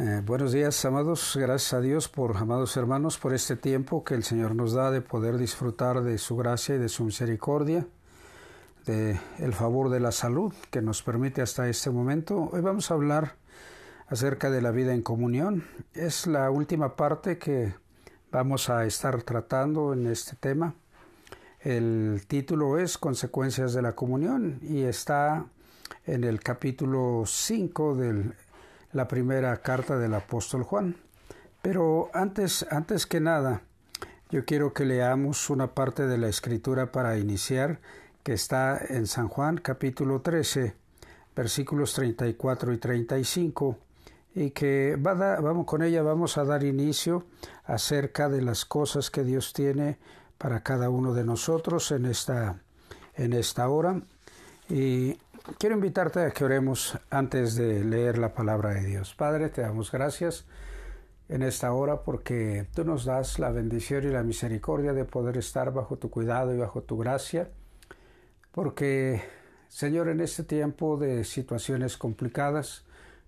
Eh, buenos días, amados. Gracias a Dios por, amados hermanos, por este tiempo que el Señor nos da de poder disfrutar de su gracia y de su misericordia, de el favor de la salud que nos permite hasta este momento. Hoy vamos a hablar acerca de la vida en comunión. Es la última parte que vamos a estar tratando en este tema. El título es Consecuencias de la comunión y está en el capítulo 5 del la primera carta del apóstol Juan. Pero antes, antes que nada, yo quiero que leamos una parte de la escritura para iniciar, que está en San Juan capítulo 13, versículos 34 y 35, y que vamos, con ella vamos a dar inicio acerca de las cosas que Dios tiene para cada uno de nosotros en esta, en esta hora. Y Quiero invitarte a que oremos antes de leer la palabra de Dios. Padre, te damos gracias en esta hora porque tú nos das la bendición y la misericordia de poder estar bajo tu cuidado y bajo tu gracia. Porque, Señor, en este tiempo de situaciones complicadas,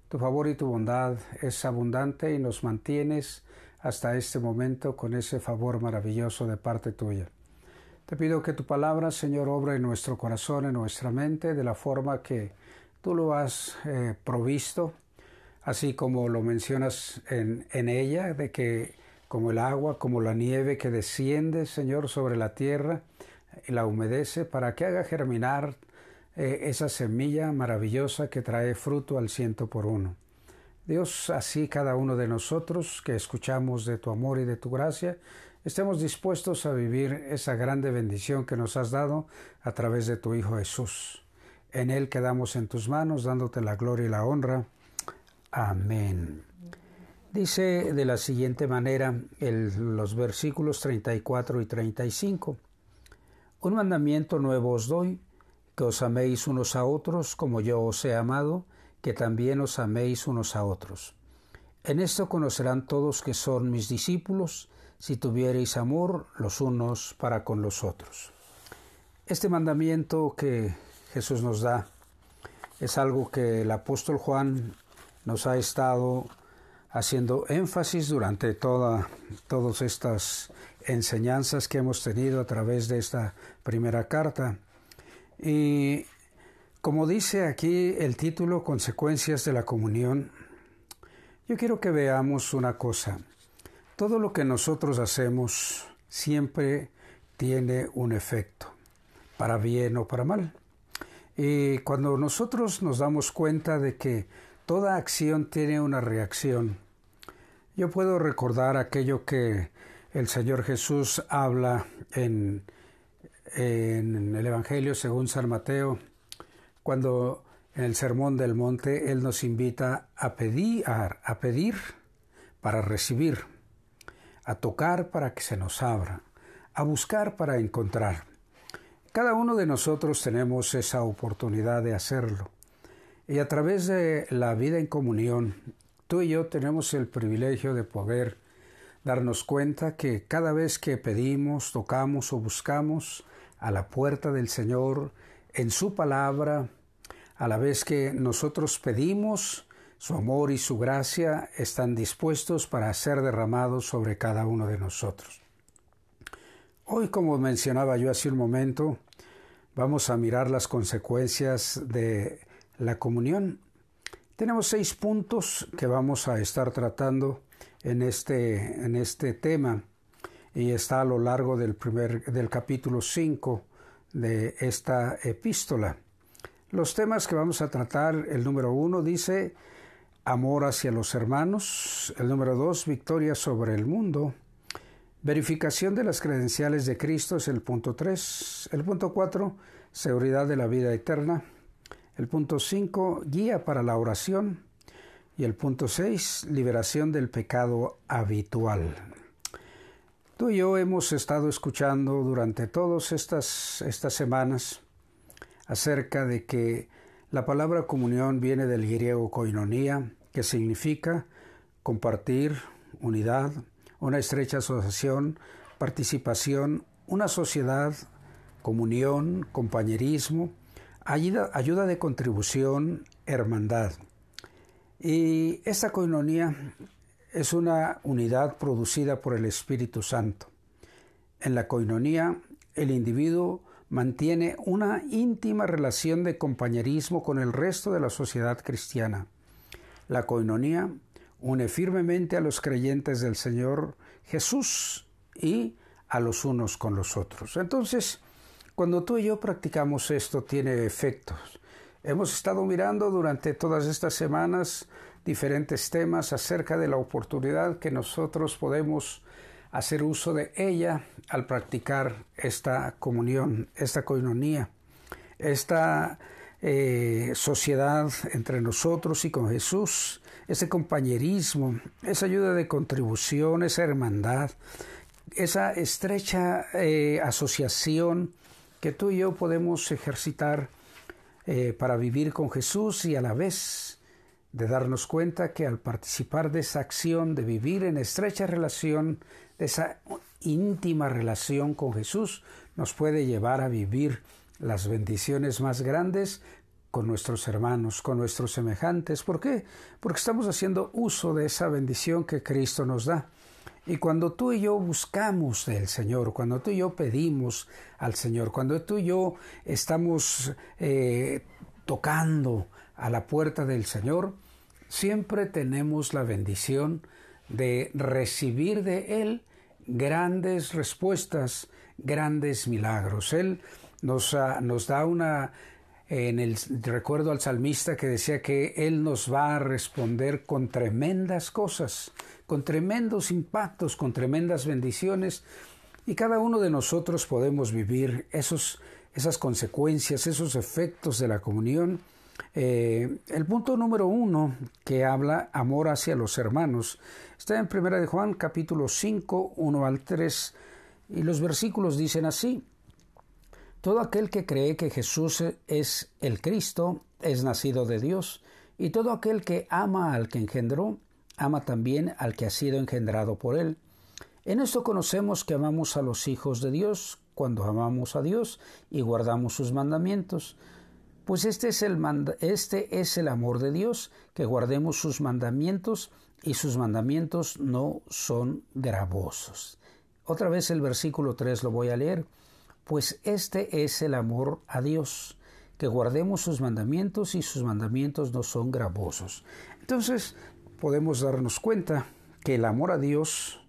tu favor y tu bondad es abundante y nos mantienes hasta este momento con ese favor maravilloso de parte tuya. Te pido que tu palabra, Señor, obra en nuestro corazón, en nuestra mente, de la forma que tú lo has eh, provisto, así como lo mencionas en, ella, de que como el agua, como la nieve que desciende, Señor, sobre la tierra y la humedece para que haga germinar eh, esa semilla maravillosa que trae fruto al ciento por uno. Dios, así cada uno de nosotros que escuchamos de tu amor y de tu gracia, estemos dispuestos a vivir esa grande bendición que nos has dado a través de tu Hijo Jesús. En Él quedamos en tus manos, dándote la gloria y la honra. Amén. Dice de la siguiente manera los versículos 34 y 35. Un mandamiento nuevo os doy, que os améis unos a otros como yo os he amado, que también os améis unos a otros. En esto conocerán todos que son mis discípulos, si tuviereis amor los unos para con los otros. Este mandamiento que Jesús nos da es algo que el apóstol Juan nos ha estado haciendo énfasis durante toda, todas estas enseñanzas que hemos tenido a través de esta primera carta. Y como dice aquí el título Consecuencias de la Comunión, yo quiero que veamos una cosa. Todo lo que nosotros hacemos siempre tiene un efecto, para bien o para mal. Y cuando nosotros nos damos cuenta de que toda acción tiene una reacción, yo puedo recordar aquello que el Señor Jesús habla en, el Evangelio según San Mateo, cuando en el Sermón del Monte Él nos invita a pedir, a pedir para recibir a tocar para que se nos abra, a buscar para encontrar. Cada uno de nosotros tenemos esa oportunidad de hacerlo. Y a través de la vida en comunión, tú y yo tenemos el privilegio de poder darnos cuenta que cada vez que pedimos, tocamos o buscamos a la puerta del Señor, en su palabra, a la vez que nosotros pedimos, su amor y su gracia están dispuestos para ser derramados sobre cada uno de nosotros. Hoy, como mencionaba yo hace un momento, vamos a mirar las consecuencias de la comunión. Tenemos seis puntos que vamos a estar tratando en este, en este tema y está a lo largo del, primer, del capítulo 5 de esta epístola. Los temas que vamos a tratar, el número uno dice amor hacia los hermanos. El número dos, victoria sobre el mundo. Verificación de las credenciales de Cristo es el punto tres. El punto cuatro, seguridad de la vida eterna. El punto cinco, guía para la oración. Y el punto seis, liberación del pecado habitual. Tú y yo hemos estado escuchando durante todas estas, estas semanas acerca de que la palabra comunión viene del griego koinonia, que significa compartir, unidad, una estrecha asociación, participación, una sociedad, comunión, compañerismo, ayuda, ayuda de contribución, hermandad. Y esta coinonía es una unidad producida por el Espíritu Santo. En la coinonía, el individuo mantiene una íntima relación de compañerismo con el resto de la sociedad cristiana. La coinonía une firmemente a los creyentes del Señor Jesús y a los unos con los otros. Entonces, cuando tú y yo practicamos esto, tiene efectos. Hemos estado mirando durante todas estas semanas diferentes temas acerca de la oportunidad que nosotros podemos hacer uso de ella al practicar esta comunión, esta coinonía, esta eh, sociedad entre nosotros y con Jesús, ese compañerismo, esa ayuda de contribución, esa hermandad, esa estrecha eh, asociación que tú y yo podemos ejercitar eh, para vivir con Jesús y a la vez de darnos cuenta que al participar de esa acción, de vivir en estrecha relación, esa íntima relación con Jesús, nos puede llevar a vivir las bendiciones más grandes con nuestros hermanos, con nuestros semejantes. ¿Por qué? Porque estamos haciendo uso de esa bendición que Cristo nos da. Y cuando tú y yo buscamos del Señor, cuando tú y yo pedimos al Señor, cuando tú y yo estamos eh, tocando a la puerta del Señor, siempre tenemos la bendición de recibir de Él grandes respuestas, grandes milagros. Él nos, ah, nos da una, en el recuerdo al salmista que decía que Él nos va a responder con tremendas cosas, con tremendos impactos, con tremendas bendiciones, y cada uno de nosotros podemos vivir esos, esas consecuencias, esos efectos de la comunión eh, el punto número uno que habla amor hacia los hermanos está en Primera de Juan capítulo 5, 1 al 3 y los versículos dicen así. Todo aquel que cree que Jesús es el Cristo es nacido de Dios y todo aquel que ama al que engendró ama también al que ha sido engendrado por él. En esto conocemos que amamos a los hijos de Dios cuando amamos a Dios y guardamos sus mandamientos pues este es, el este es el amor de Dios, que guardemos sus mandamientos y sus mandamientos no son gravosos. Otra vez el versículo 3 lo voy a leer. Pues este es el amor a Dios, que guardemos sus mandamientos y sus mandamientos no son gravosos. Entonces podemos darnos cuenta que el amor a Dios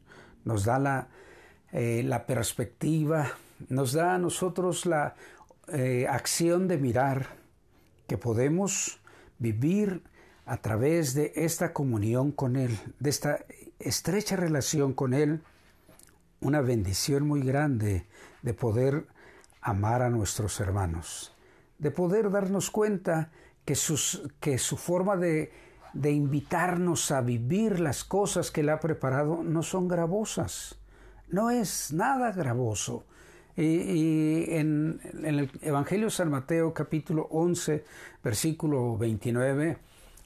nos da la, eh, la perspectiva, nos da a nosotros la eh, acción de mirar que podemos vivir a través de esta comunión con Él, de esta estrecha relación con Él, una bendición muy grande de poder amar a nuestros hermanos, de poder darnos cuenta que, que su forma de, de invitarnos a vivir las cosas que Él ha preparado no son gravosas, no es nada gravoso, y, en, el Evangelio de San Mateo capítulo 11, versículo 29,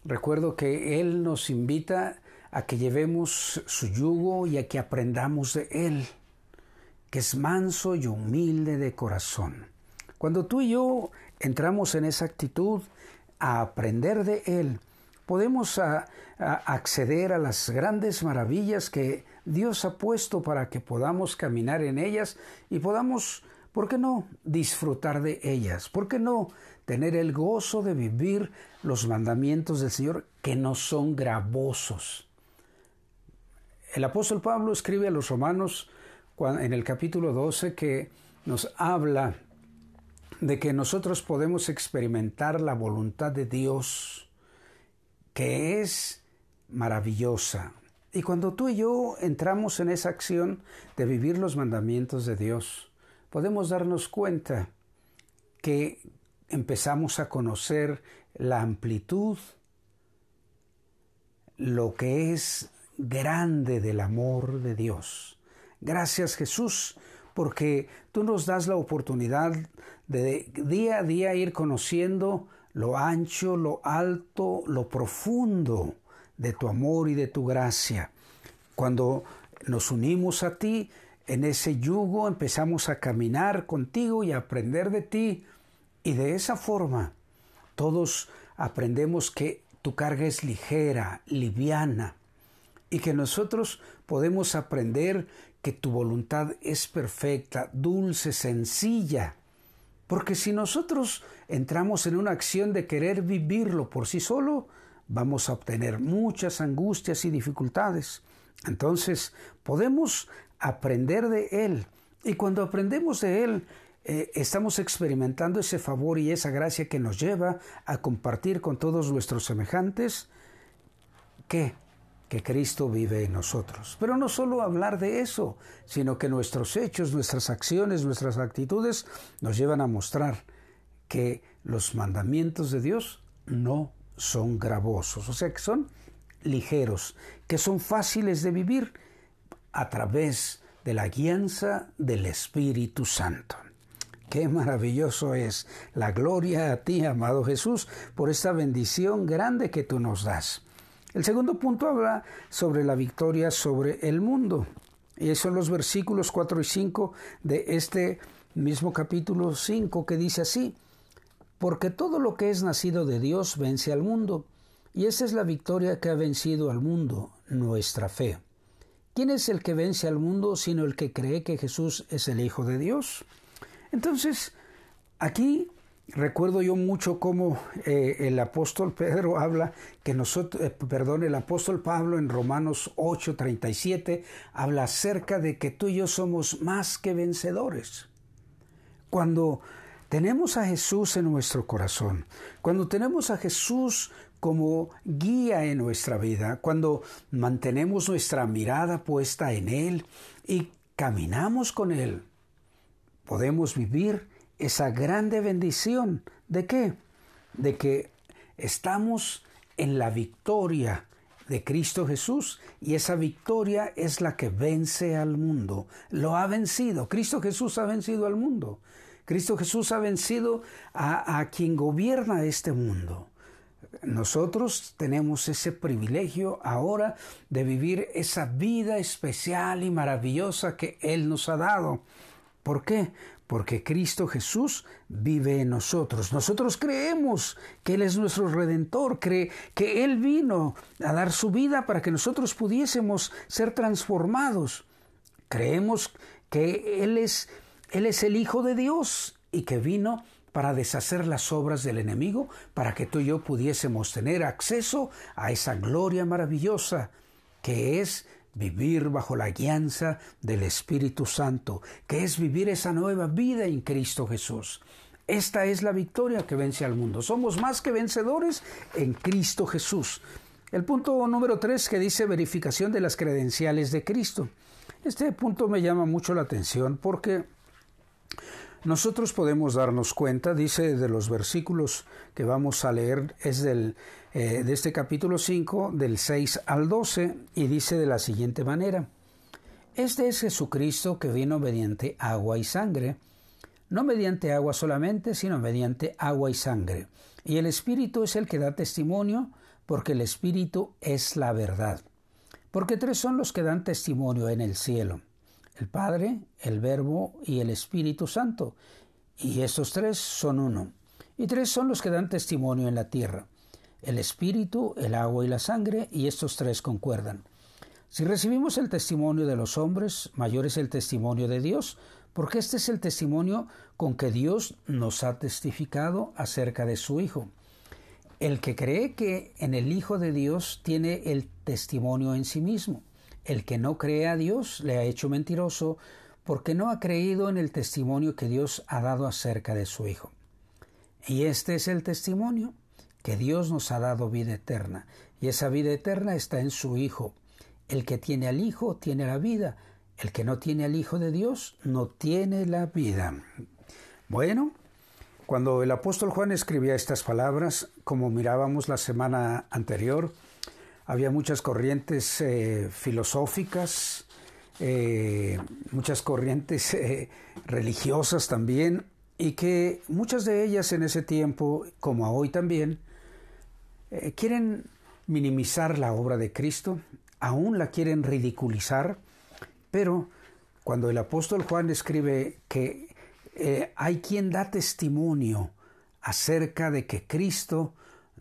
recuerdo que Él nos invita a que llevemos su yugo y a que aprendamos de Él, que es manso y humilde de corazón. Cuando tú y yo entramos en esa actitud a aprender de Él, podemos acceder a las grandes maravillas que Dios ha puesto para que podamos caminar en ellas y podamos, ¿por qué no?, disfrutar de ellas. ¿Por qué no tener el gozo de vivir los mandamientos del Señor que no son gravosos? El apóstol Pablo escribe a los romanos en el capítulo 12 que nos habla de que nosotros podemos experimentar la voluntad de Dios, que es maravillosa, y cuando tú y yo entramos en esa acción de vivir los mandamientos de Dios, podemos darnos cuenta que empezamos a conocer la amplitud, lo que es grande del amor de Dios. Gracias Jesús, porque tú nos das la oportunidad de día a día ir conociendo lo ancho, lo alto, lo profundo de tu amor y de tu gracia. Cuando nos unimos a ti, en ese yugo empezamos a caminar contigo y a aprender de ti. Y de esa forma todos aprendemos que tu carga es ligera, liviana, y que nosotros podemos aprender que tu voluntad es perfecta, dulce, sencilla. Porque si nosotros entramos en una acción de querer vivirlo por sí solo, vamos a obtener muchas angustias y dificultades. Entonces, podemos aprender de Él. Y cuando aprendemos de Él, eh, estamos experimentando ese favor y esa gracia que nos lleva a compartir con todos nuestros semejantes que que Cristo vive en nosotros. Pero no solo hablar de eso, sino que nuestros hechos, nuestras acciones, nuestras actitudes nos llevan a mostrar que los mandamientos de Dios no son gravosos, o sea que son ligeros, que son fáciles de vivir a través de la guianza del Espíritu Santo. Qué maravilloso es la gloria a ti, amado Jesús, por esta bendición grande que tú nos das. El segundo punto habla sobre la victoria sobre el mundo. Y son los versículos 4 y 5 de este mismo capítulo 5 que dice así, porque todo lo que es nacido de Dios vence al mundo, y esa es la victoria que ha vencido al mundo, nuestra fe. ¿Quién es el que vence al mundo sino el que cree que Jesús es el Hijo de Dios? Entonces, aquí recuerdo yo mucho cómo eh, el apóstol Pedro habla que nosotros, eh, perdón, el apóstol Pablo en Romanos 8:37 habla acerca de que tú y yo somos más que vencedores. Cuando tenemos a Jesús en nuestro corazón, cuando tenemos a Jesús como guía en nuestra vida, cuando mantenemos nuestra mirada puesta en Él y caminamos con Él, podemos vivir esa grande bendición de qué? De que estamos en la victoria de Cristo Jesús y esa victoria es la que vence al mundo. Lo ha vencido. Cristo Jesús ha vencido al mundo. Cristo Jesús ha vencido a, a quien gobierna este mundo. Nosotros tenemos ese privilegio ahora de vivir esa vida especial y maravillosa que Él nos ha dado. ¿Por qué? porque Cristo Jesús vive en nosotros. Nosotros creemos que Él es nuestro redentor, cree que Él vino a dar su vida para que nosotros pudiésemos ser transformados. Creemos que Él es, Él es el Hijo de Dios y que vino para deshacer las obras del enemigo, para que tú y yo pudiésemos tener acceso a esa gloria maravillosa que es vivir bajo la guianza del Espíritu Santo, que es vivir esa nueva vida en Cristo Jesús. Esta es la victoria que vence al mundo. Somos más que vencedores en Cristo Jesús. El punto número tres que dice verificación de las credenciales de Cristo. Este punto me llama mucho la atención porque nosotros podemos darnos cuenta, dice de los versículos que vamos a leer, es del, eh, de este capítulo 5, del 6 al 12, y dice de la siguiente manera, Este es Jesucristo que vino mediante agua y sangre, no mediante agua solamente, sino mediante agua y sangre. Y el Espíritu es el que da testimonio, porque el Espíritu es la verdad. Porque tres son los que dan testimonio en el cielo el Padre, el Verbo y el Espíritu Santo. Y estos tres son uno. Y tres son los que dan testimonio en la tierra. El Espíritu, el agua y la sangre, y estos tres concuerdan. Si recibimos el testimonio de los hombres, mayor es el testimonio de Dios, porque este es el testimonio con que Dios nos ha testificado acerca de su Hijo. El que cree que en el Hijo de Dios tiene el testimonio en sí mismo. El que no cree a Dios le ha hecho mentiroso porque no ha creído en el testimonio que Dios ha dado acerca de su Hijo. Y este es el testimonio, que Dios nos ha dado vida eterna, y esa vida eterna está en su Hijo. El que tiene al Hijo tiene la vida, el que no tiene al Hijo de Dios no tiene la vida. Bueno, cuando el apóstol Juan escribía estas palabras, como mirábamos la semana anterior, había muchas corrientes eh, filosóficas, eh, muchas corrientes eh, religiosas también, y que muchas de ellas en ese tiempo, como hoy también, quieren minimizar la obra de Cristo, aún la quieren ridiculizar, pero cuando el apóstol Juan escribe que hay quien da testimonio acerca de que Cristo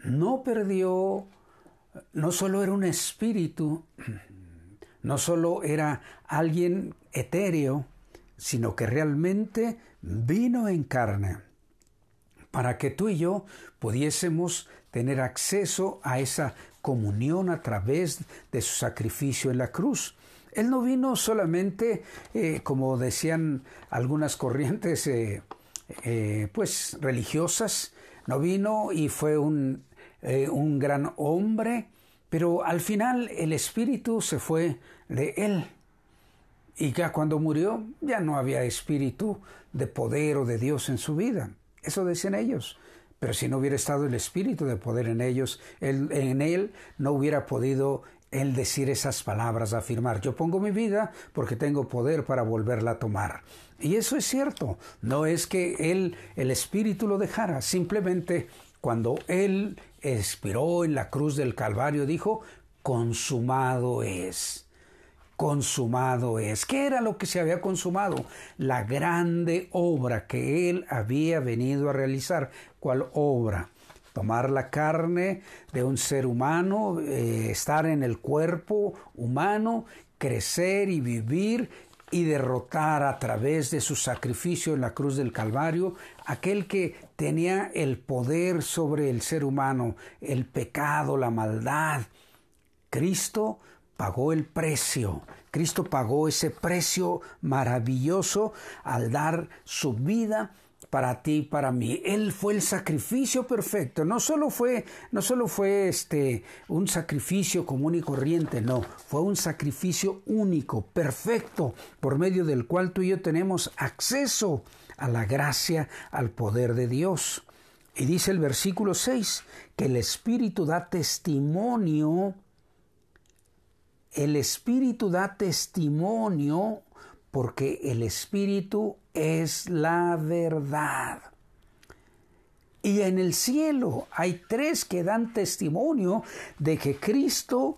no perdió no solo era un espíritu, no solo era alguien etéreo, sino que realmente vino en carne para que tú y yo pudiésemos tener acceso a esa comunión a través de su sacrificio en la cruz. Él no vino solamente, eh, como decían algunas corrientes eh, eh, pues religiosas, no vino y fue un, un gran hombre, pero al final el espíritu se fue de él. Y ya cuando murió ya no había espíritu de poder o de Dios en su vida. Eso decían ellos. Pero si no hubiera estado el espíritu de poder en ellos, en él no hubiera podido él decir esas palabras, afirmar, yo pongo mi vida porque tengo poder para volverla a tomar. Y eso es cierto, no es que él, el espíritu lo dejara, simplemente cuando él expiró en la cruz del Calvario dijo, consumado es consumado es. ¿Qué era lo que se había consumado? La grande obra que él había venido a realizar. ¿Cuál obra? Tomar la carne de un ser humano, eh, estar en el cuerpo humano, crecer y vivir y derrotar a través de su sacrificio en la cruz del Calvario aquel que tenía el poder sobre el ser humano, el pecado, la maldad. Cristo pagó el precio. Cristo pagó ese precio maravilloso al dar su vida para ti y para mí. Él fue el sacrificio perfecto. No solo fue, no solo fue este un sacrificio común y corriente, no, fue un sacrificio único, perfecto, por medio del cual tú y yo tenemos acceso a la gracia, al poder de Dios. Y dice el versículo 6 que el Espíritu da testimonio el Espíritu da testimonio porque el Espíritu es la verdad. Y en el cielo hay tres que dan testimonio de que Cristo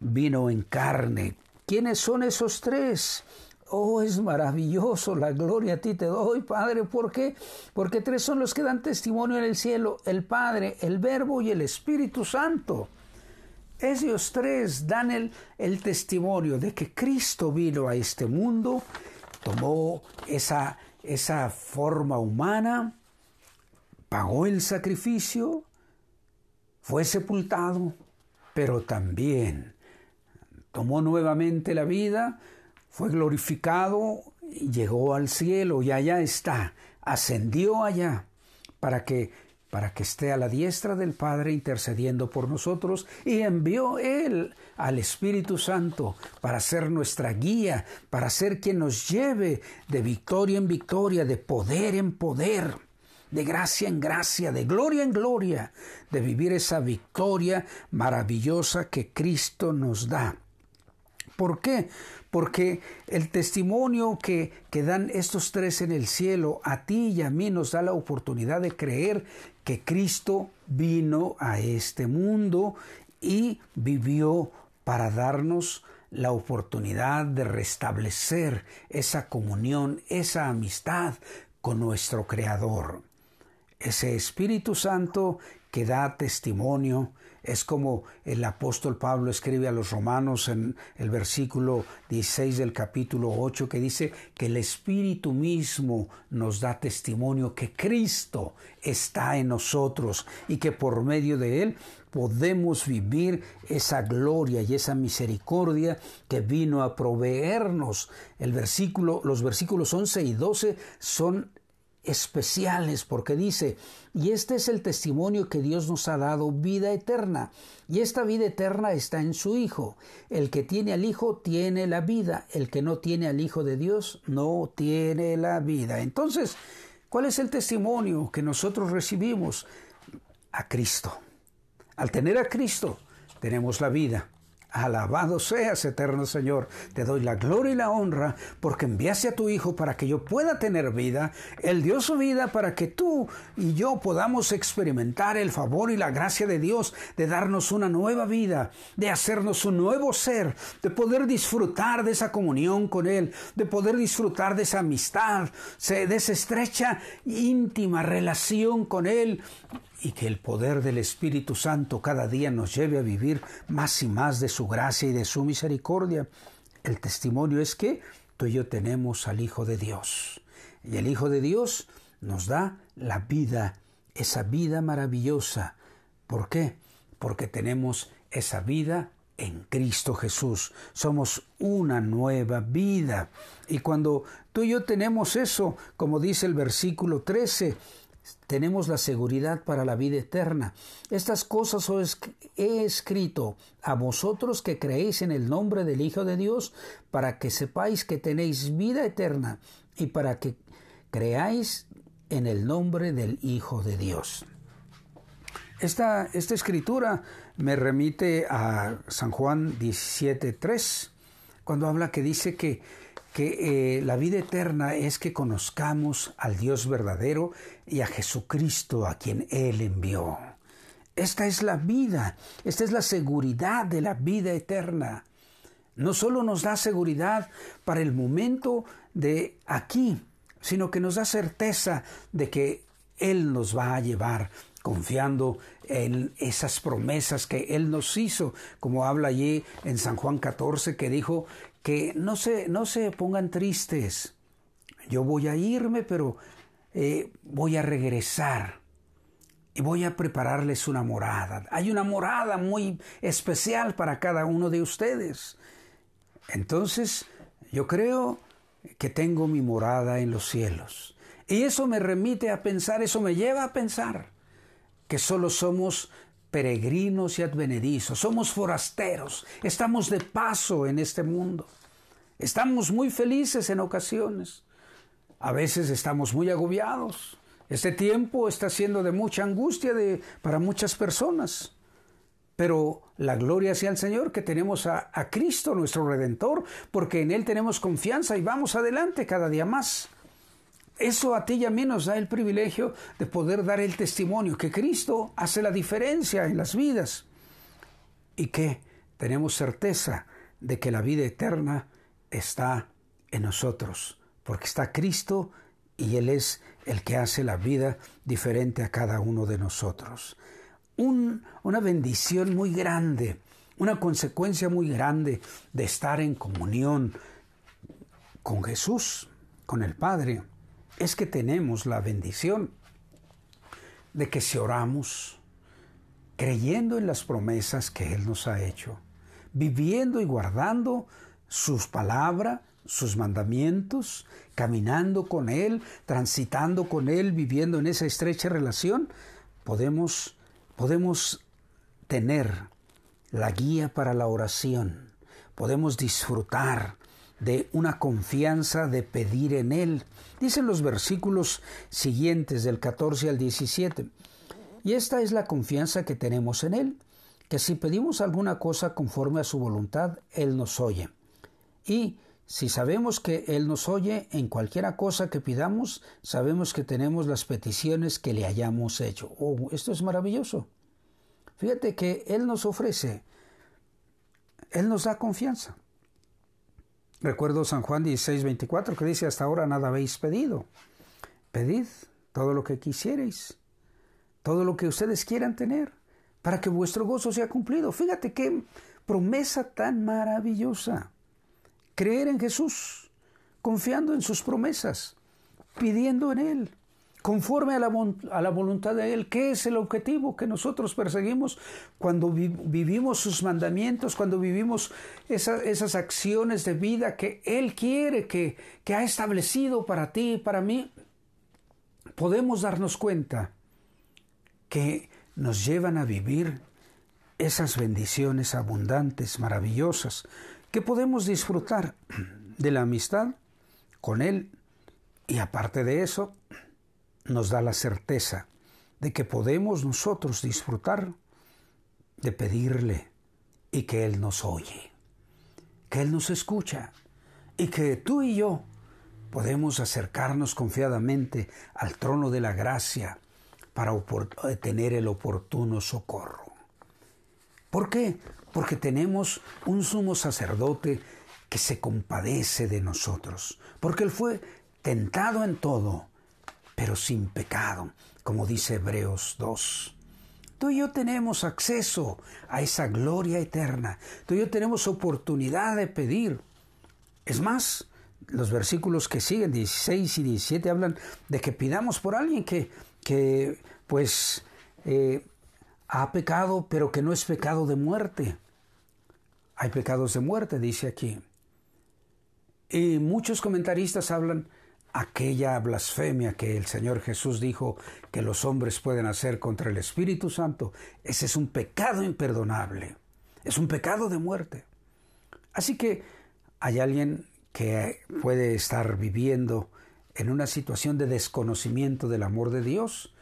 vino en carne. ¿Quiénes son esos tres? Oh, es maravilloso, la gloria a ti te doy, Padre. ¿Por qué? Porque tres son los que dan testimonio en el cielo, el Padre, el Verbo y el Espíritu Santo. Ellos tres dan el, el testimonio de que Cristo vino a este mundo, tomó esa, esa forma humana, pagó el sacrificio, fue sepultado, pero también tomó nuevamente la vida, fue glorificado, llegó al cielo y allá está, ascendió allá para que para que esté a la diestra del Padre intercediendo por nosotros, y envió Él al Espíritu Santo para ser nuestra guía, para ser quien nos lleve de victoria en victoria, de poder en poder, de gracia en gracia, de gloria en gloria, de vivir esa victoria maravillosa que Cristo nos da. ¿Por qué? Porque el testimonio que, que, dan estos tres en el cielo a ti y a mí nos da la oportunidad de creer que Cristo vino a este mundo y vivió para darnos la oportunidad de restablecer esa comunión, esa amistad con nuestro Creador. Ese Espíritu Santo que da testimonio es como el apóstol Pablo escribe a los romanos en el versículo 16 del capítulo 8 que dice que el Espíritu mismo nos da testimonio que Cristo está en nosotros y que por medio de Él podemos vivir esa gloria y esa misericordia que vino a proveernos. El versículo, los versículos 11 y 12 son especiales porque dice, y este es el testimonio que Dios nos ha dado, vida eterna, y esta vida eterna está en su Hijo. El que tiene al Hijo tiene la vida, el que no tiene al Hijo de Dios no tiene la vida. Entonces, ¿cuál es el testimonio que nosotros recibimos? A Cristo. Al tener a Cristo, tenemos la vida. Alabado seas, eterno Señor. Te doy la gloria y la honra porque enviaste a tu Hijo para que yo pueda tener vida. Él dio su vida para que tú y yo podamos experimentar el favor y la gracia de Dios de darnos una nueva vida, de hacernos un nuevo ser, de poder disfrutar de esa comunión con Él, de poder disfrutar de esa amistad, de esa estrecha, íntima relación con Él y que el poder del Espíritu Santo cada día nos lleve a vivir más y más de su gracia y de su misericordia. El testimonio es que tú y yo tenemos al Hijo de Dios. Y el Hijo de Dios nos da la vida, esa vida maravillosa. ¿Por qué? Porque tenemos esa vida en Cristo Jesús. Somos una nueva vida. Y cuando tú y yo tenemos eso, como dice el versículo 13, tenemos la seguridad para la vida eterna. Estas cosas os he escrito a vosotros que creéis en el nombre del Hijo de Dios, para que sepáis que tenéis vida eterna y para que creáis en el nombre del Hijo de Dios. Esta, esta escritura me remite a San Juan 17.3, cuando habla que dice que, que eh, la vida eterna es que conozcamos al Dios verdadero y a Jesucristo a quien Él envió. Esta es la vida, esta es la seguridad de la vida eterna. No solo nos da seguridad para el momento de aquí, sino que nos da certeza de que Él nos va a llevar confiando en esas promesas que Él nos hizo, como habla allí en San Juan 14, que dijo que no se, no se pongan tristes. Yo voy a irme, pero eh, voy a regresar y voy a prepararles una morada. Hay una morada muy especial para cada uno de ustedes. Entonces, yo creo que tengo mi morada en los cielos. Y eso me remite a pensar, eso me lleva a pensar que solo somos peregrinos y advenedizos, somos forasteros, estamos de paso en este mundo. Estamos muy felices en ocasiones, a veces estamos muy agobiados. Este tiempo está siendo de mucha angustia para muchas personas. Pero la gloria sea al Señor que tenemos a, a Cristo, nuestro Redentor, porque en Él tenemos confianza y vamos adelante cada día más. Eso a ti y a mí nos da el privilegio de poder dar el testimonio que Cristo hace la diferencia en las vidas y que tenemos certeza de que la vida eterna está en nosotros, porque está Cristo y Él es el que hace la vida diferente a cada uno de nosotros. una bendición muy grande, una consecuencia muy grande de estar en comunión con Jesús, con el Padre es que tenemos la bendición de que si oramos, creyendo en las promesas que Él nos ha hecho, viviendo y guardando sus palabras, sus mandamientos, caminando con Él, transitando con Él, viviendo en esa estrecha relación, podemos, podemos tener la guía para la oración, podemos disfrutar de una confianza de pedir en Él. Dicen los versículos siguientes del 14 al 17. Y esta es la confianza que tenemos en Él, que si pedimos alguna cosa conforme a su voluntad, Él nos oye. Y si sabemos que Él nos oye en cualquiera cosa que pidamos, sabemos que tenemos las peticiones que le hayamos hecho. Oh, esto es maravilloso. Fíjate que Él nos ofrece, Él nos da confianza. Recuerdo San Juan 16, 24 que dice, hasta ahora nada habéis pedido. Pedid todo lo que quisierais, todo lo que ustedes quieran tener, para que vuestro gozo sea cumplido. Fíjate qué promesa tan maravillosa. Creer en Jesús, confiando en sus promesas, pidiendo en Él conforme a la, a la, voluntad de Él. ¿Qué es el objetivo que nosotros perseguimos cuando vivimos sus mandamientos, cuando vivimos esas acciones de vida que Él quiere, que, que ha establecido para ti y para mí? Podemos darnos cuenta que nos llevan a vivir esas bendiciones abundantes, maravillosas, que podemos disfrutar de la amistad con Él y aparte de eso, nos da la certeza de que podemos nosotros disfrutar de pedirle y que Él nos oye, que Él nos escucha y que tú y yo podemos acercarnos confiadamente al trono de la gracia para tener el oportuno socorro. ¿Por qué? Porque tenemos un sumo sacerdote que se compadece de nosotros, porque Él fue tentado en todo, pero sin pecado. como dice Hebreos 2. Tú y yo tenemos acceso a esa gloria eterna. Tú y yo tenemos oportunidad de pedir. Es más, los versículos que siguen, 16 y 17, hablan de que pidamos por alguien que, que pues, eh, ha pecado, pero que no es pecado de muerte. Hay pecados de muerte, dice aquí. Y muchos comentaristas hablan aquella blasfemia que el Señor Jesús dijo que los hombres pueden hacer contra el Espíritu Santo. Ese es un pecado imperdonable. Es un pecado de muerte. Así que hay alguien que puede estar viviendo en una situación de desconocimiento del amor de Dios,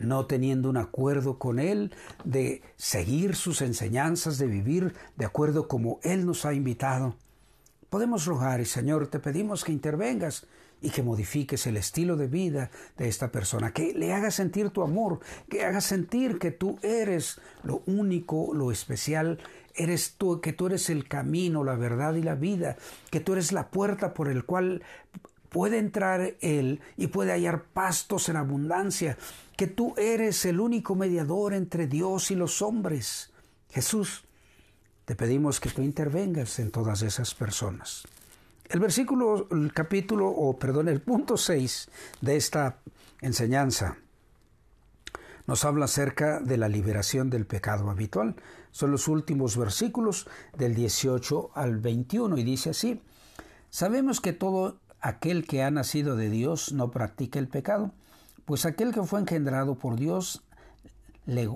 no teniendo un acuerdo con Él, de seguir sus enseñanzas, de vivir de acuerdo como Él nos ha invitado. Podemos rogar y Señor, te pedimos que intervengas y que modifiques el estilo de vida de esta persona, que le hagas sentir tu amor, que hagas sentir que tú eres lo único, lo especial eres tú, que tú eres el camino, la verdad y la vida, que tú eres la puerta por el cual puede entrar Él y puede hallar pastos en abundancia, que tú eres el único mediador entre Dios y los hombres. Jesús, te pedimos que tú intervengas en todas esas personas. El versículo, el capítulo, o perdón, el punto 6 de esta enseñanza nos habla acerca de la liberación del pecado habitual. Son los últimos versículos del 18 al 21 y dice así, sabemos que todo aquel que ha nacido de Dios no practica el pecado, pues aquel que fue engendrado por Dios le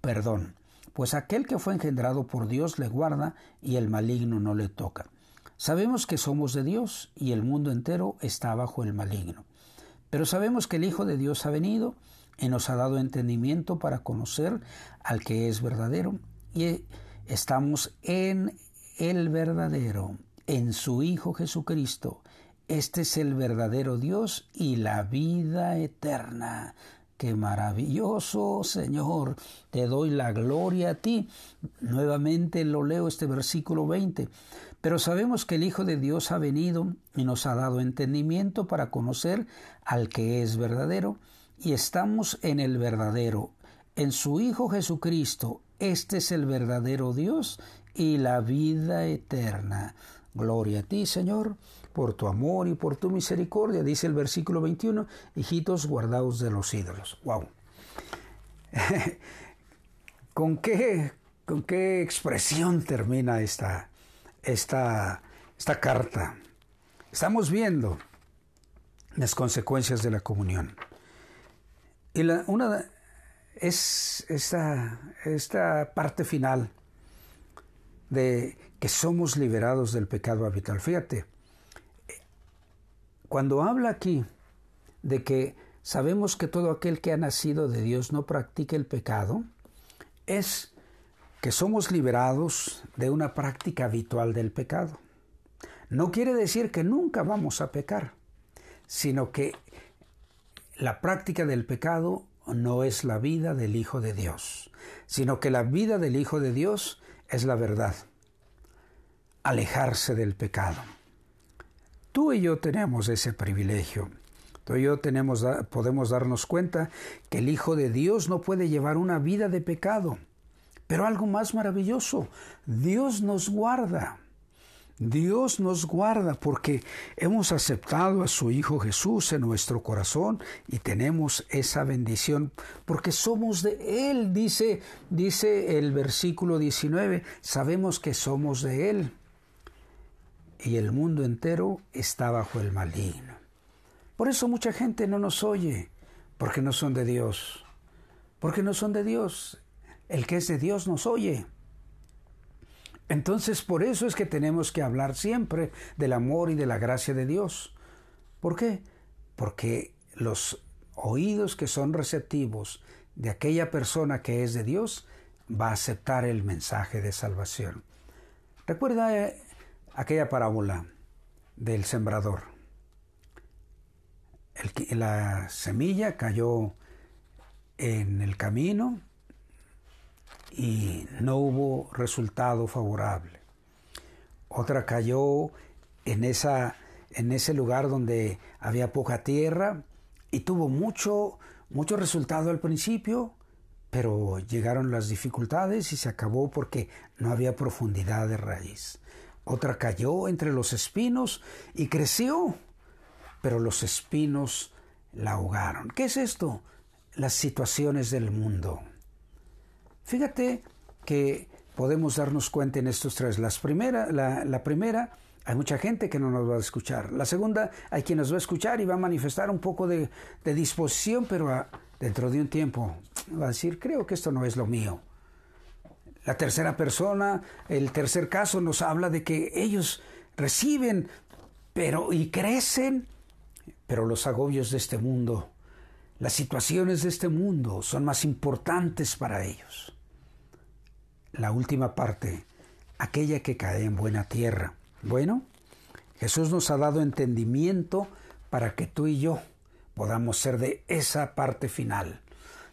perdón, pues aquel que fue engendrado por Dios le guarda y el maligno no le toca. Sabemos que somos de Dios y el mundo entero está bajo el maligno. Pero sabemos que el Hijo de Dios ha venido y nos ha dado entendimiento para conocer al que es verdadero y estamos en el verdadero, en su Hijo Jesucristo. Este es el verdadero Dios y la vida eterna. Qué maravilloso, Señor. Te doy la gloria a ti. Nuevamente lo leo este versículo 20. Pero sabemos que el Hijo de Dios ha venido y nos ha dado entendimiento para conocer al que es verdadero y estamos en el verdadero, en su Hijo Jesucristo. Este es el verdadero Dios y la vida eterna. Gloria a ti, Señor, por tu amor y por tu misericordia, dice el versículo 21, hijitos guardados de los ídolos. ¡Wow! ¿Con qué, ¿Con qué expresión termina esta, esta, esta carta? Estamos viendo las consecuencias de la comunión. Y la, una es esta, esta parte final de que somos liberados del pecado habitual. Fíjate, cuando habla aquí de que sabemos que todo aquel que ha nacido de Dios no practica el pecado, es que somos liberados de una práctica habitual del pecado. No quiere decir que nunca vamos a pecar, sino que la práctica del pecado no es la vida del Hijo de Dios, sino que la vida del Hijo de Dios es la verdad, alejarse del pecado. Tú y yo tenemos ese privilegio. Tú y yo tenemos, podemos darnos cuenta que el Hijo de Dios no puede llevar una vida de pecado. Pero algo más maravilloso, Dios nos guarda. Dios nos guarda porque hemos aceptado a su Hijo Jesús en nuestro corazón y tenemos esa bendición porque somos de Él, dice, dice el versículo 19, sabemos que somos de Él y el mundo entero está bajo el maligno. Por eso mucha gente no nos oye, porque no son de Dios, porque no son de Dios. El que es de Dios nos oye. Entonces por eso es que tenemos que hablar siempre del amor y de la gracia de Dios. ¿Por qué? Porque los oídos que son receptivos de aquella persona que es de Dios va a aceptar el mensaje de salvación. Recuerda eh, aquella parábola del sembrador. la semilla cayó en el camino y no hubo resultado favorable. Otra cayó en, esa, en ese lugar donde había poca tierra y tuvo mucho, mucho resultado al principio, pero llegaron las dificultades y se acabó porque no había profundidad de raíz. Otra cayó entre los espinos y creció, pero los espinos la ahogaron. ¿Qué es esto? Las situaciones del mundo. Fíjate que podemos darnos cuenta en estos tres. Las primera, la, primera, hay mucha gente que no nos va a escuchar. La segunda, hay quien nos va a escuchar y va a manifestar un poco de, disposición, pero dentro de un tiempo va a decir, creo que esto no es lo mío. La tercera persona, el tercer caso nos habla de que ellos reciben pero y crecen, pero los agobios de este mundo, las situaciones de este mundo son más importantes para ellos. La última parte, aquella que cae en buena tierra. Bueno, Jesús nos ha dado entendimiento para que tú y yo podamos ser de esa parte final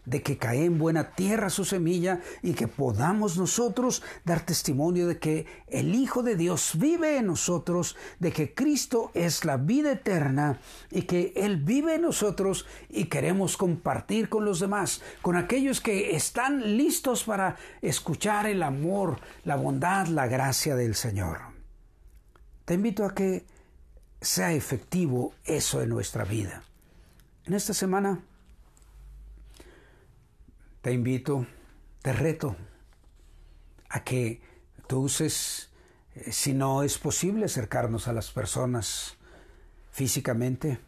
de que cae en buena tierra su semilla y que podamos nosotros dar testimonio de que el Hijo de Dios vive en nosotros, de que Cristo es la vida eterna y que Él vive en nosotros y queremos compartir con los demás, con aquellos que están listos para escuchar el amor, la bondad, la gracia del Señor. Te invito a que sea efectivo eso en nuestra vida. En esta semana te invito, te reto a que tú uses, eh, si no es posible acercarnos a las personas físicamente,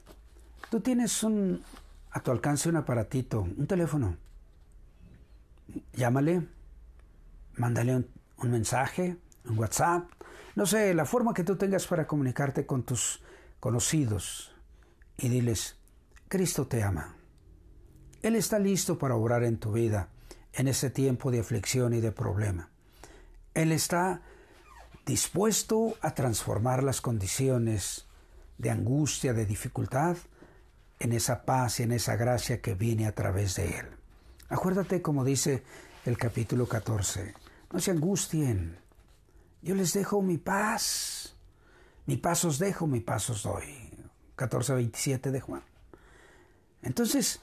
tú tienes un, a tu alcance un aparatito, un teléfono. Llámale, mándale un, un mensaje, un WhatsApp, no sé, la forma que tú tengas para comunicarte con tus conocidos y diles, Cristo te ama. Él está listo para obrar en tu vida en ese tiempo de aflicción y de problema. Él está dispuesto a transformar las condiciones de angustia, de dificultad, en esa paz y en esa gracia que viene a través de Él. Acuérdate como dice el capítulo 14, no se angustien, yo les dejo mi paz, mi paz os dejo, mi paz os doy. 14.27 de Juan. Entonces,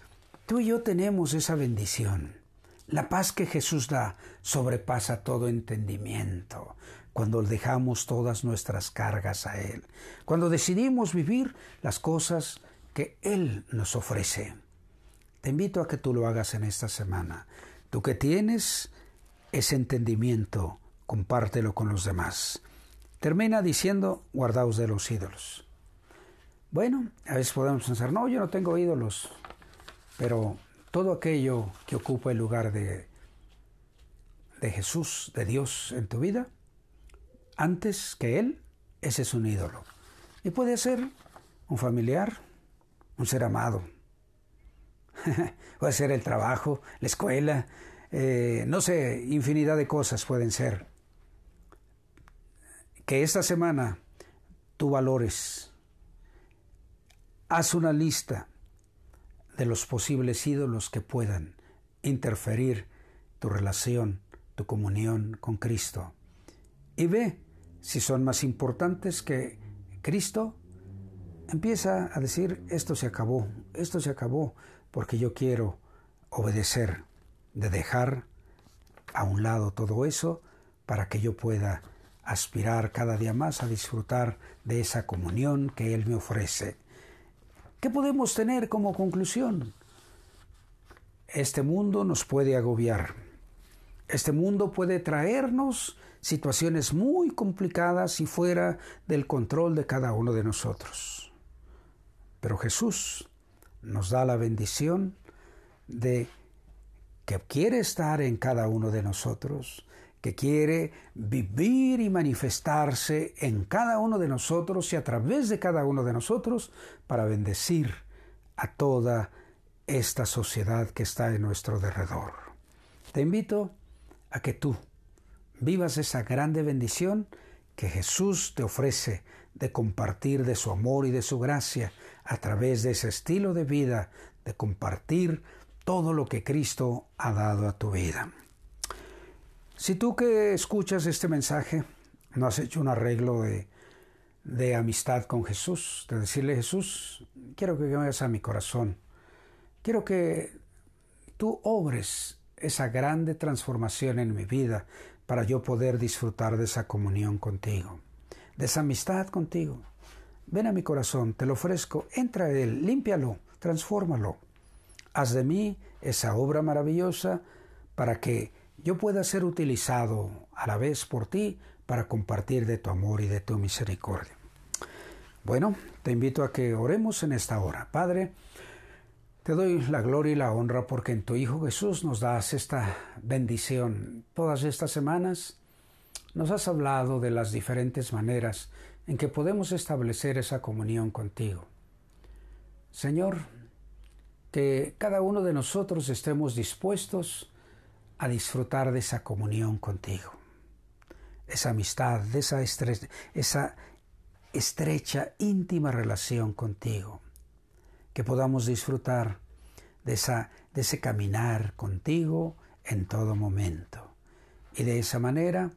Tú y yo tenemos esa bendición. La paz que Jesús da sobrepasa todo entendimiento cuando dejamos todas nuestras cargas a Él, cuando decidimos vivir las cosas que Él nos ofrece. Te invito a que tú lo hagas en esta semana. Tú que tienes ese entendimiento, compártelo con los demás. Termina diciendo, guardaos de los ídolos. Bueno, a veces podemos pensar, no, yo no tengo ídolos. Pero todo aquello que ocupa el lugar de, de Jesús, de Dios en tu vida, antes que Él, ese es un ídolo. Y puede ser un familiar, un ser amado. puede ser el trabajo, la escuela, eh, no sé, infinidad de cosas pueden ser. Que esta semana tú valores. Haz una lista de los posibles ídolos que puedan interferir tu relación, tu comunión con Cristo. Y ve si son más importantes que Cristo. Empieza a decir, esto se acabó, esto se acabó, porque yo quiero obedecer, de dejar a un lado todo eso para que yo pueda aspirar cada día más a disfrutar de esa comunión que Él me ofrece ¿Qué podemos tener como conclusión? Este mundo nos puede agobiar. Este mundo puede traernos situaciones muy complicadas y fuera del control de cada uno de nosotros. Pero Jesús nos da la bendición de que quiere estar en cada uno de nosotros, que quiere vivir y manifestarse en cada uno de nosotros y a través de cada uno de nosotros para bendecir a toda esta sociedad que está en nuestro derredor. Te invito a que tú vivas esa grande bendición que Jesús te ofrece de compartir de su amor y de su gracia a través de ese estilo de vida, de compartir todo lo que Cristo ha dado a tu vida. Si tú que escuchas este mensaje no has hecho un arreglo de, amistad con Jesús, de decirle Jesús, quiero que vengas a mi corazón, quiero que tú obres esa grande transformación en mi vida para yo poder disfrutar de esa comunión contigo, de esa amistad contigo. Ven a mi corazón, te lo ofrezco, entra a él, límpialo, transfórmalo. Haz de mí esa obra maravillosa para que yo pueda ser utilizado a la vez por ti para compartir de tu amor y de tu misericordia. Bueno, te invito a que oremos en esta hora. Padre, te doy la gloria y la honra porque en tu Hijo Jesús nos das esta bendición. Todas estas semanas nos has hablado de las diferentes maneras en que podemos establecer esa comunión contigo. Señor, que cada uno de nosotros estemos dispuestos a disfrutar de esa comunión contigo, esa amistad, de esa, estrecha, íntima relación contigo que podamos disfrutar de, esa, de ese caminar contigo en todo momento. Y de esa manera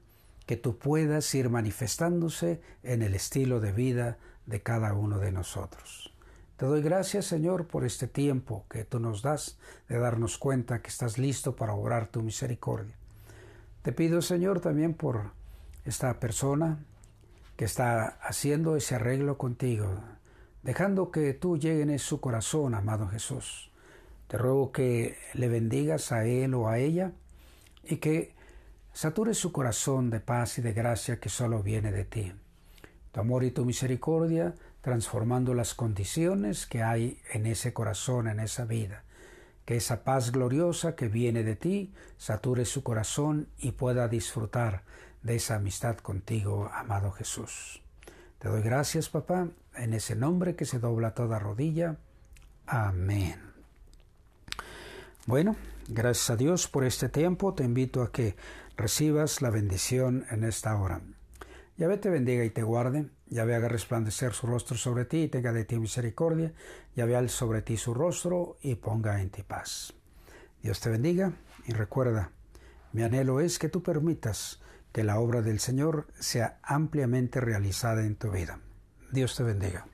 que tú puedas ir manifestándose en el estilo de vida de cada uno de nosotros. Te doy gracias, Señor, por este tiempo que tú nos das de darnos cuenta que estás listo para obrar tu misericordia. Te pido, Señor, también por esta persona que está haciendo ese arreglo contigo, dejando que tú llenes su corazón, amado Jesús. Te ruego que le bendigas a él o a ella y que satures su corazón de paz y de gracia que solo viene de ti. Tu amor y tu misericordia transformando las condiciones que hay en ese corazón, en esa vida. Que esa paz gloriosa que viene de ti sature su corazón y pueda disfrutar de esa amistad contigo, amado Jesús. Te doy gracias, papá, en ese nombre que se dobla toda rodilla. Amén. Bueno, gracias a Dios por este tiempo. Te invito a que recibas la bendición en esta hora. Yahvé te bendiga y te guarde. Yahvé haga resplandecer su rostro sobre ti y tenga de ti misericordia. Yahvé al sobre ti su rostro y ponga en ti paz. Dios te bendiga y recuerda, mi anhelo es que tú permitas que la obra del Señor sea ampliamente realizada en tu vida. Dios te bendiga.